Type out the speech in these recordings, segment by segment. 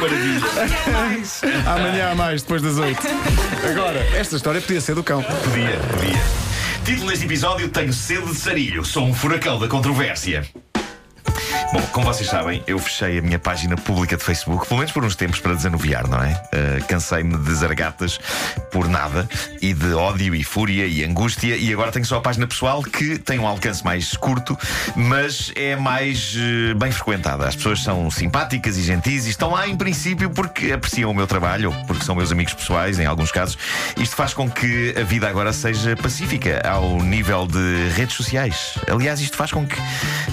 Maravilha. Amanhã há mais, depois das oito. Agora, esta história podia ser do cão. Podia, podia. Título deste episódio: Tenho sede de sarilho. Sou um furacão da controvérsia. Bom, como vocês sabem, eu fechei a minha página pública de Facebook, pelo menos por uns tempos, para desanuviar, não é? Uh, Cansei-me de zargatas por nada e de ódio e fúria e angústia, e agora tenho só a página pessoal que tem um alcance mais curto, mas é mais uh, bem frequentada. As pessoas são simpáticas e gentis e estão lá, em princípio, porque apreciam o meu trabalho, ou porque são meus amigos pessoais, em alguns casos. Isto faz com que a vida agora seja pacífica ao nível de redes sociais. Aliás, isto faz com que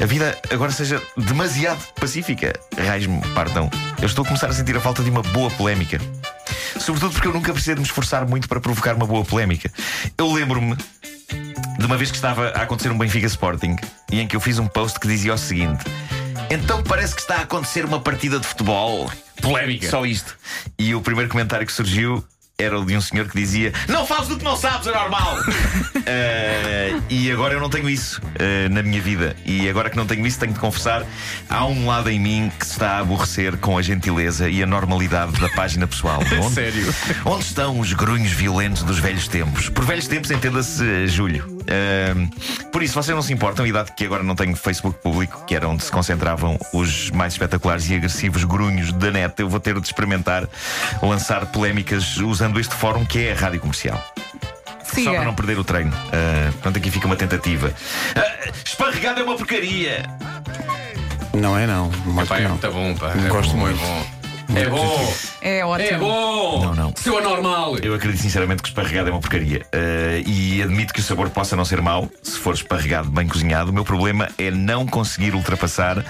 a vida agora seja demasiado pacífica. Raios-me, partam. Eu estou a começar a sentir a falta de uma boa polémica. Sobretudo porque eu nunca precisei de me esforçar muito para provocar uma boa polémica. Eu lembro-me de uma vez que estava a acontecer um Benfica Sporting e em que eu fiz um post que dizia o seguinte: Então parece que está a acontecer uma partida de futebol. Polémica. Só isto. E o primeiro comentário que surgiu era o de um senhor que dizia: Não fazes do que não sabes, é normal. e agora eu não tenho isso uh, na minha vida. E agora que não tenho isso, tenho de confessar: há um lado em mim que se está a aborrecer com a gentileza e a normalidade da página pessoal. Onde, Sério? Onde estão os grunhos violentos dos velhos tempos? Por velhos tempos, entenda-se uh, Júlio. por isso, vocês não se importam, e dado que agora não tenho Facebook público, que era onde se concentravam os mais espetaculares e agressivos grunhos da net, eu vou ter de experimentar lançar polémicas usando este fórum que é a rádio comercial. Siga. Só para não perder o treino. Uh, pronto, aqui fica uma tentativa. Uh, esparregado é uma porcaria! Não é, não. Mas Epá, é não. muito bom, pá. Não É gosto bom, muito. É bom. É bom. É ótimo. É bom. Não, não. Seu anormal. Eu acredito sinceramente que esparregado é uma porcaria. Uh, e admito que o sabor possa não ser mau se for esparregado bem cozinhado. O meu problema é não conseguir ultrapassar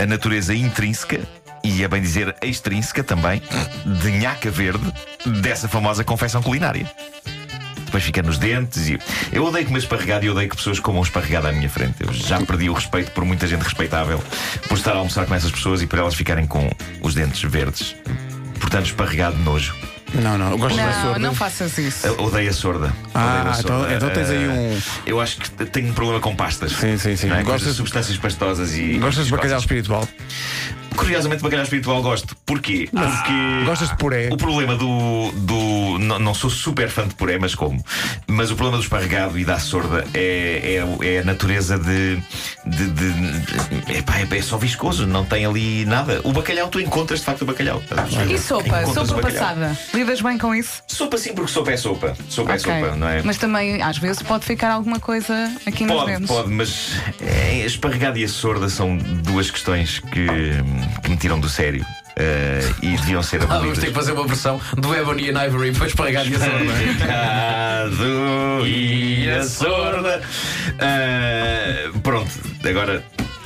a natureza intrínseca e é bem dizer extrínseca também, de nhaca verde dessa famosa confecção culinária. Depois fica nos dentes e. Eu odeio comer esparregado e odeio que pessoas comam esparregado à minha frente. Eu já perdi o respeito por muita gente respeitável por estar a almoçar com essas pessoas e por elas ficarem com os dentes verdes. Portanto, esparregado nojo. Não, não. Eu gosto da Não, sorda. não faças isso. Eu Odeio a sorda. Ah, Odeio a então- sorda. então tens aí um- Eh, Eu acho que tenho um problema com pastas. Sim, sim, sim. É? Gostas- Coisas, substâncias pastosas e. Gostas de bacalhau espiritual? Curiosamente, bacalhau espiritual gosto. Porquê? Porque. Gostas de puré? O problema do. do não, não sou super fã de puré, mas como? Mas o problema do esparregado e da sorda é, é, é a natureza de. de, de, de epá, é, é só viscoso, não tem ali nada. O bacalhau, tu encontras de facto o bacalhau. E sopa? Encontras Sopa passada? Lidas bem com isso? Sopa sim, porque sopa é sopa. Sopa é Ok. sopa, não é? Mas também, às vezes, pode ficar alguma coisa aqui nos Pode, dentes. pode, mas é, a esparregado e a sorda são duas questões que, que me tiram do sério eh, e deviam ser Ah, vamos abolidas. ter que fazer uma versão do Ebony and Ivory para esparregar e a sorda. Esparregado e a sorda. Ah, pronto, agora.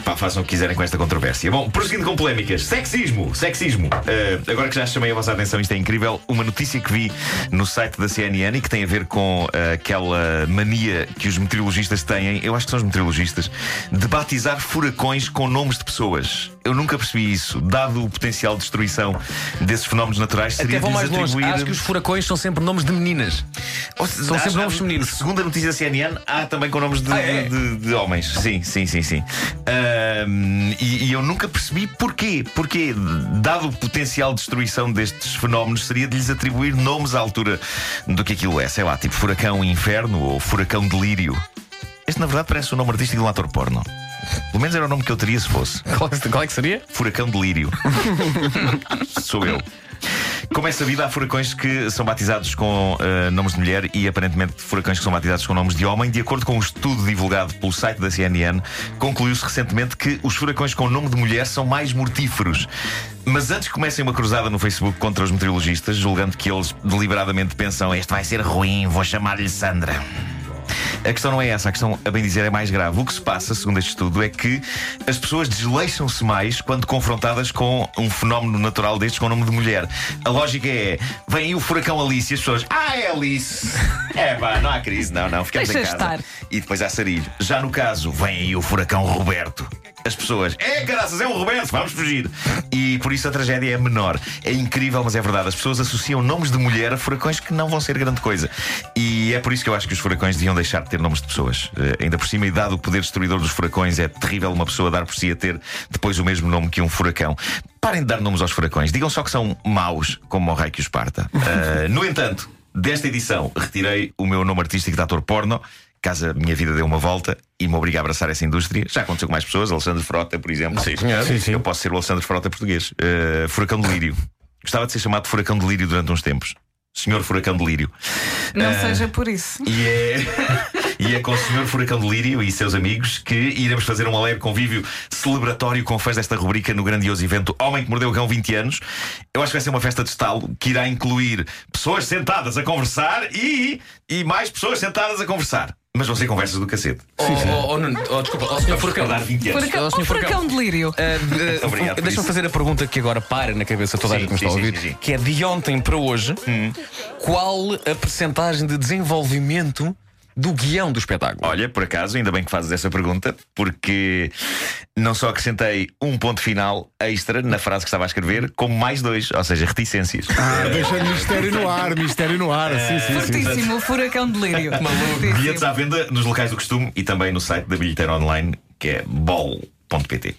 Pá, façam o que quiserem com esta controvérsia. Bom, prosseguindo com polémicas. Sexismo, sexismo. Ah, agora que já chamei a vossa atenção, isto é incrível. Uma notícia que vi no site da CNN e que tem a ver com ah, aquela mania que os meteorologistas têm, eu acho que são os meteorologistas, de batizar furacões com nomes de pessoas. Eu nunca percebi isso. Dado o potencial de destruição desses fenómenos naturais, seria Até vou de mais longe. Acho que os furacões são sempre nomes de meninas. ou São sempre nomes femininos. Segundo a notícia da CNN, há também com nomes de, Ah, é? de- de homens. Sim, sim, sim, sim. E, e eu nunca percebi porquê. Porquê, dado o potencial de destruição destes fenómenos, seria de lhes atribuir nomes à altura do que aquilo é. Sei lá, tipo Furacão Inferno ou Furacão Delírio. Este, na verdade, parece o nome artístico de um ator porno. Pelo menos era o nome que eu teria se fosse. Qual é que seria? Furacão Delírio. Sou eu. Como é sabido, há furacões que são batizados com eh, nomes de mulher e aparentemente furacões que são batizados com nomes de homem. De acordo com um estudo divulgado pelo site da CNN, concluiu-se recentemente que os furacões com nome de mulher são mais mortíferos. Mas antes que comecem uma cruzada no Facebook contra os meteorologistas, julgando que eles deliberadamente pensam este vai ser ruim, vou chamar-lhe Sandra. A questão não é essa, a questão, a bem dizer, é mais grave. O que se passa, segundo este estudo, é que as pessoas desleixam-se mais quando confrontadas com um fenómeno natural destes com o nome de mulher. A lógica é: vem aí o furacão Alice e as pessoas, ah, é Alice! É pá, não há crise, não, não, ficamos Deixa em casa. estar. E depois há sarilho. Já no caso, vem aí o furacão Roberto. As pessoas. É, caraças, é o Roberto, vamos fugir. E por isso a tragédia é menor. É incrível, mas é verdade. As pessoas associam nomes de mulher a furacões que não vão ser grande coisa. E é por isso que eu acho que os furacões deviam deixar de ter nomes de pessoas. Eh, ainda por cima, e dado o poder destruidor dos furacões, é terrível uma pessoa dar por si a ter depois o mesmo nome que um furacão. Parem de dar nomes aos furacões. Digam só que são maus, como o rei que os parta. Eh, no entanto, desta edição, retirei o meu nome artístico de ator porno. Caso a minha vida dê uma volta e me obrigue a abraçar essa indústria. Já aconteceu com mais pessoas, Alexandre Frota, por exemplo. Sim, senhor. Sim, sim. Eu posso ser o Alexandre Frota português. Uh, Furacão de Lírio. Gostava de ser chamado de Furacão de Lírio durante uns tempos. Senhor Furacão de Lírio. Não seja por isso. E é, e é com o Senhor Furacão de Lírio e seus amigos que iremos fazer um alegre convívio celebratório com fãs desta rubrica no grandioso evento Homem que Mordeu o Cão 20 anos. Eu acho que vai ser uma festa de estalo que irá incluir pessoas sentadas a conversar e, e mais pessoas sentadas a conversar. Mas vão ser conversas do cacete. Oh, oh, oh, Nuno, oh, desculpa, oh, senhor Furacão. Para dar 20 anos. Furacão, Ó, senhor oh, furacão de lírio. Obrigado por Deixa-me fazer a pergunta que agora para na cabeça toda a Sim, gente que me está a sim, ouvir, sim, sim. que é de ontem para hoje, qual a percentagem de desenvolvimento do guião do espetáculo? Olha, por acaso, ainda bem que fazes essa pergunta, porque não só acrescentei um ponto final extra na frase que estava a escrever, como mais dois, ou seja, reticências. Ah, deixa mistério no ar, mistério no ar. Sim, sim, sim. Fortíssimo, o furacão de lírio. Bilhetes à venda nos locais do costume e também no site da bilheteira online, que é bol.pt.